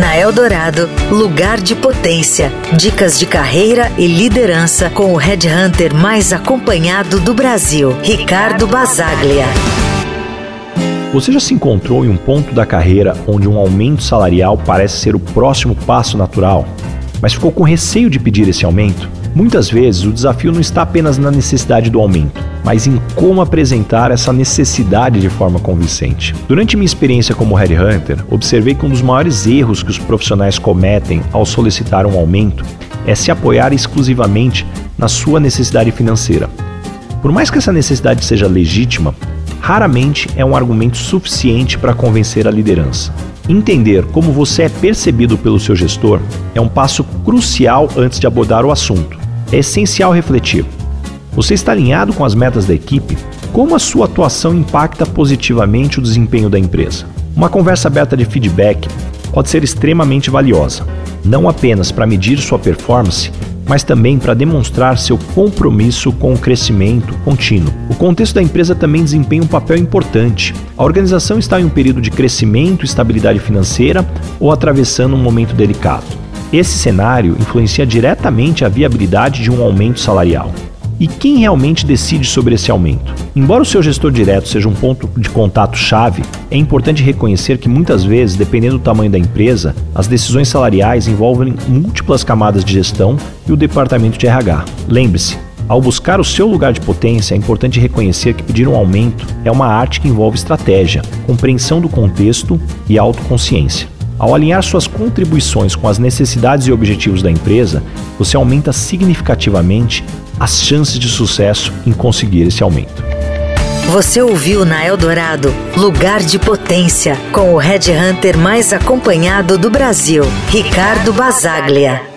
Na Eldorado, lugar de potência. Dicas de carreira e liderança com o headhunter mais acompanhado do Brasil, Ricardo Basaglia. Você já se encontrou em um ponto da carreira onde um aumento salarial parece ser o próximo passo natural, mas ficou com receio de pedir esse aumento? Muitas vezes o desafio não está apenas na necessidade do aumento, mas em como apresentar essa necessidade de forma convincente. Durante minha experiência como headhunter, observei que um dos maiores erros que os profissionais cometem ao solicitar um aumento é se apoiar exclusivamente na sua necessidade financeira. Por mais que essa necessidade seja legítima, raramente é um argumento suficiente para convencer a liderança. Entender como você é percebido pelo seu gestor é um passo crucial antes de abordar o assunto. É essencial refletir. Você está alinhado com as metas da equipe? Como a sua atuação impacta positivamente o desempenho da empresa? Uma conversa aberta de feedback pode ser extremamente valiosa, não apenas para medir sua performance, mas também para demonstrar seu compromisso com o crescimento contínuo. O contexto da empresa também desempenha um papel importante. A organização está em um período de crescimento e estabilidade financeira ou atravessando um momento delicado. Esse cenário influencia diretamente a viabilidade de um aumento salarial. E quem realmente decide sobre esse aumento? Embora o seu gestor direto seja um ponto de contato chave, é importante reconhecer que muitas vezes, dependendo do tamanho da empresa, as decisões salariais envolvem múltiplas camadas de gestão e o departamento de RH. Lembre-se, ao buscar o seu lugar de potência, é importante reconhecer que pedir um aumento é uma arte que envolve estratégia, compreensão do contexto e autoconsciência. Ao alinhar suas contribuições com as necessidades e objetivos da empresa, você aumenta significativamente as chances de sucesso em conseguir esse aumento. Você ouviu na Eldorado Lugar de Potência, com o Red Hunter mais acompanhado do Brasil, Ricardo Basaglia.